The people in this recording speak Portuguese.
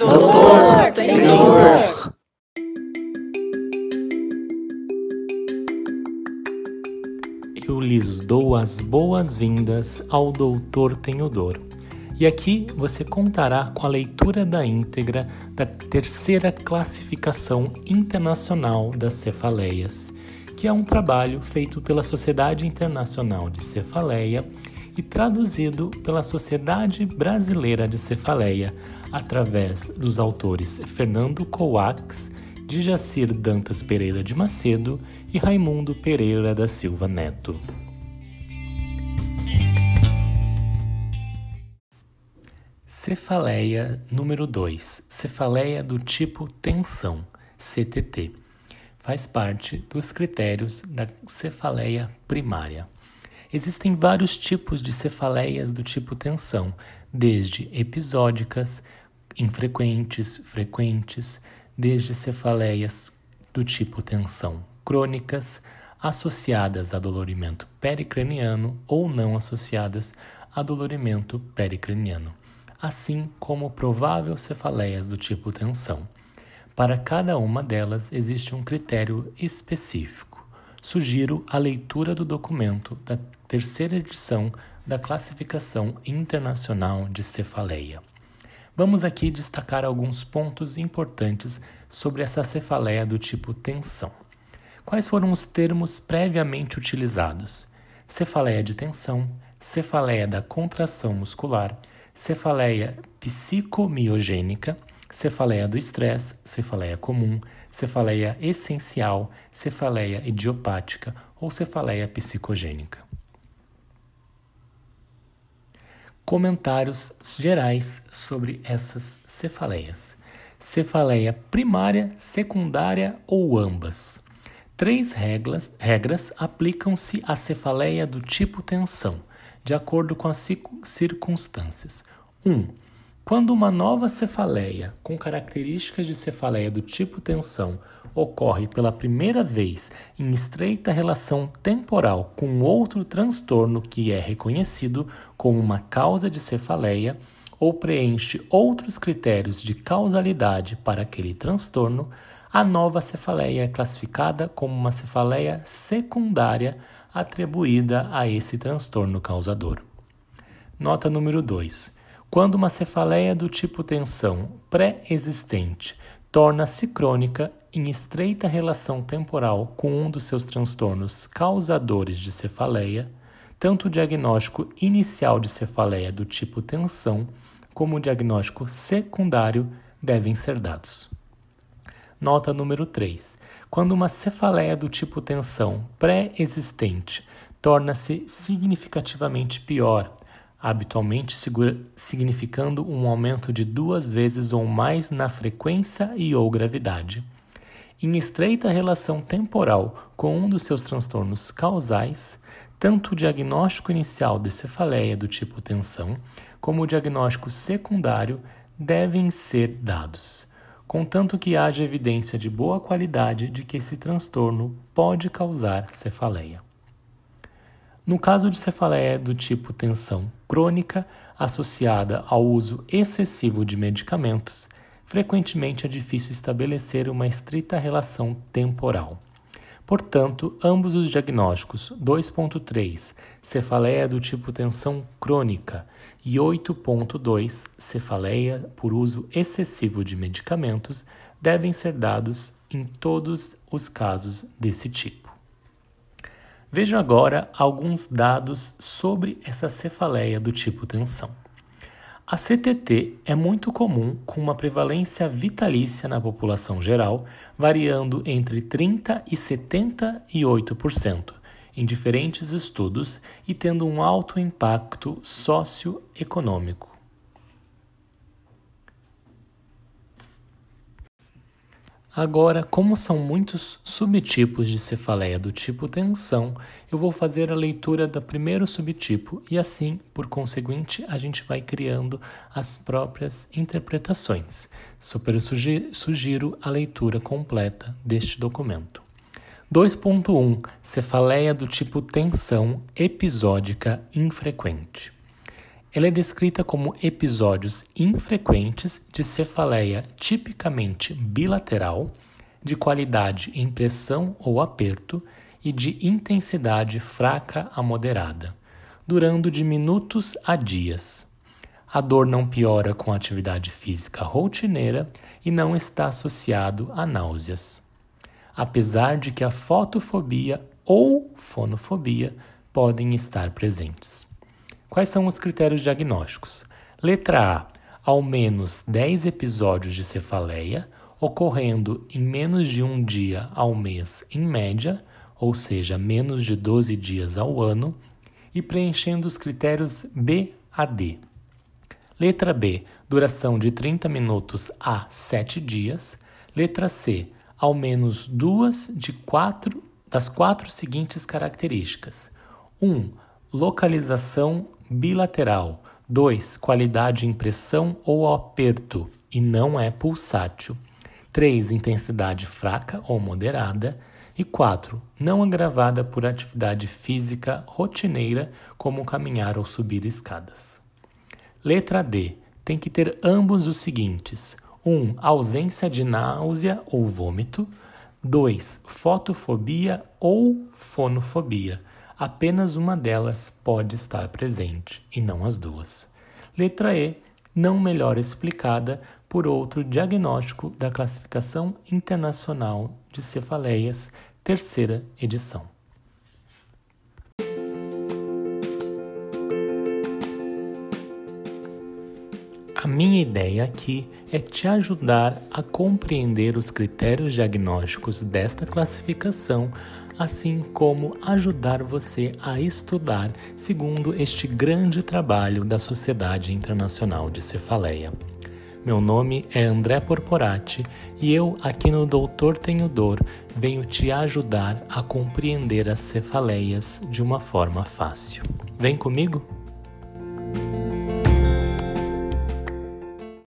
Doutor, dor. Eu lhes dou as boas-vindas ao Doutor Tenho Dor. E aqui você contará com a leitura da íntegra da terceira classificação internacional das cefaleias, que é um trabalho feito pela Sociedade Internacional de Cefaleia e traduzido pela Sociedade Brasileira de Cefaleia, através dos autores Fernando Coax, Djacir Dantas Pereira de Macedo e Raimundo Pereira da Silva Neto. Cefaleia número 2. Cefaleia do tipo tensão, CTT. Faz parte dos critérios da cefaleia primária. Existem vários tipos de cefaleias do tipo tensão, desde episódicas, infrequentes, frequentes, desde cefaleias do tipo tensão crônicas, associadas a dolorimento pericraniano ou não associadas a dolorimento pericraniano, assim como provável cefaleias do tipo tensão. Para cada uma delas existe um critério específico. Sugiro a leitura do documento da terceira edição da Classificação Internacional de Cefaleia. Vamos aqui destacar alguns pontos importantes sobre essa cefaleia do tipo tensão. Quais foram os termos previamente utilizados? Cefaleia de tensão, cefaleia da contração muscular, cefaleia psicomiogênica, cefaleia do estresse, cefaleia comum, cefaleia essencial, cefaleia idiopática ou cefaleia psicogênica. comentários gerais sobre essas cefaleias. Cefaleia primária, secundária ou ambas. Três regras, aplicam-se à cefaleia do tipo tensão, de acordo com as circunstâncias. 1. Um, quando uma nova cefaleia com características de cefaleia do tipo tensão ocorre pela primeira vez em estreita relação temporal com outro transtorno que é reconhecido como uma causa de cefaleia ou preenche outros critérios de causalidade para aquele transtorno, a nova cefaleia é classificada como uma cefaleia secundária atribuída a esse transtorno causador. Nota número 2. Quando uma cefaleia do tipo tensão pré-existente torna-se crônica em estreita relação temporal com um dos seus transtornos causadores de cefaleia, tanto o diagnóstico inicial de cefaleia do tipo tensão como o diagnóstico secundário devem ser dados. Nota número 3. Quando uma cefaleia do tipo tensão pré-existente torna-se significativamente pior habitualmente significando um aumento de duas vezes ou mais na frequência e ou gravidade. Em estreita relação temporal com um dos seus transtornos causais, tanto o diagnóstico inicial de cefaleia do tipo tensão como o diagnóstico secundário devem ser dados, contanto que haja evidência de boa qualidade de que esse transtorno pode causar cefaleia. No caso de cefaleia do tipo tensão crônica associada ao uso excessivo de medicamentos, frequentemente é difícil estabelecer uma estrita relação temporal. Portanto, ambos os diagnósticos 2.3, cefaleia do tipo tensão crônica, e 8.2, cefaleia por uso excessivo de medicamentos, devem ser dados em todos os casos desse tipo. Veja agora alguns dados sobre essa cefaleia do tipo tensão. A CTT é muito comum com uma prevalência vitalícia na população geral, variando entre 30 e 78% em diferentes estudos e tendo um alto impacto socioeconômico. Agora, como são muitos subtipos de cefaleia do tipo tensão, eu vou fazer a leitura do primeiro subtipo e assim, por conseguinte, a gente vai criando as próprias interpretações. Super sugiro a leitura completa deste documento. 2.1 Cefaleia do tipo tensão episódica infrequente. Ela é descrita como episódios infrequentes de cefaleia tipicamente bilateral, de qualidade em pressão ou aperto e de intensidade fraca a moderada, durando de minutos a dias. A dor não piora com atividade física rotineira e não está associado a náuseas. Apesar de que a fotofobia ou fonofobia podem estar presentes. Quais são os critérios diagnósticos? Letra A: ao menos 10 episódios de cefaleia, ocorrendo em menos de um dia ao mês em média, ou seja, menos de 12 dias ao ano, e preenchendo os critérios B a D. Letra B: duração de 30 minutos a 7 dias. Letra C: ao menos duas de quatro das quatro seguintes características: 1. Um, localização bilateral. 2. Qualidade em pressão ou aperto e não é pulsátil. 3. Intensidade fraca ou moderada. E 4. Não agravada por atividade física rotineira, como caminhar ou subir escadas. Letra D. Tem que ter ambos os seguintes: 1. Um, ausência de náusea ou vômito. 2. Fotofobia ou fonofobia. Apenas uma delas pode estar presente e não as duas. Letra E. Não melhor explicada por outro diagnóstico da Classificação Internacional de Cefaleias, terceira edição. Minha ideia aqui é te ajudar a compreender os critérios diagnósticos desta classificação, assim como ajudar você a estudar segundo este grande trabalho da Sociedade Internacional de Cefaleia. Meu nome é André Porporati e eu, aqui no Doutor Tenho Dor, venho te ajudar a compreender as cefaleias de uma forma fácil. Vem comigo?